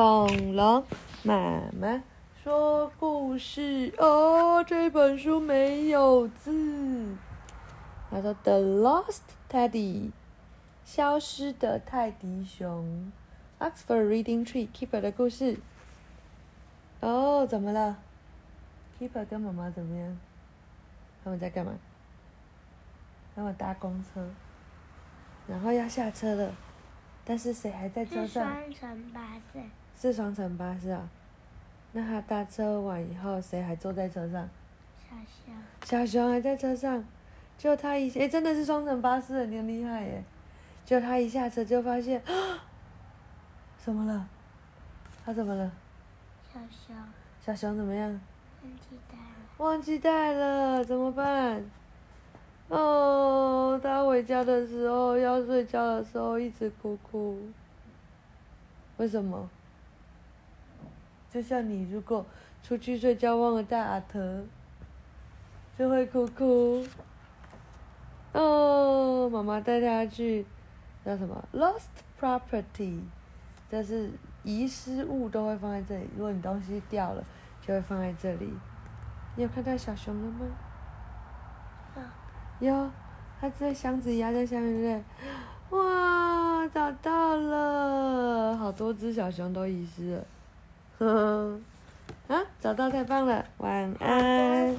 恐龙妈妈说故事哦，这本书没有字。他说：“The Lost Teddy，消失的泰迪熊。”Oxford Reading Tree Keeper 的故事。哦，怎么了？Keeper 跟妈妈怎么样？他们在干嘛？他们搭公车，然后要下车了，但是谁还在车上？双层巴士，是双层巴士啊。那他搭车完以后，谁还坐在车上？小熊，小熊还在车上。就他一诶，真的是双层巴士，你很厉害耶！就他一下车就发现，怎么了？他怎么了？小熊，小熊怎么样？忘记带了，忘记带了，怎么办？哦，他回家的时候要睡觉的时候一直哭哭。为什么？就像你如果出去睡觉忘了带阿特，就会哭哭。哦，妈妈带他去叫什么？Lost property，这是遗失物都会放在这里。如果你东西掉了，就会放在这里。你有看到小熊了吗？有，它在箱子压在下面，对不对？哇，找到了，好多只小熊都遗失了。呵呵，啊，找到太棒了，晚安。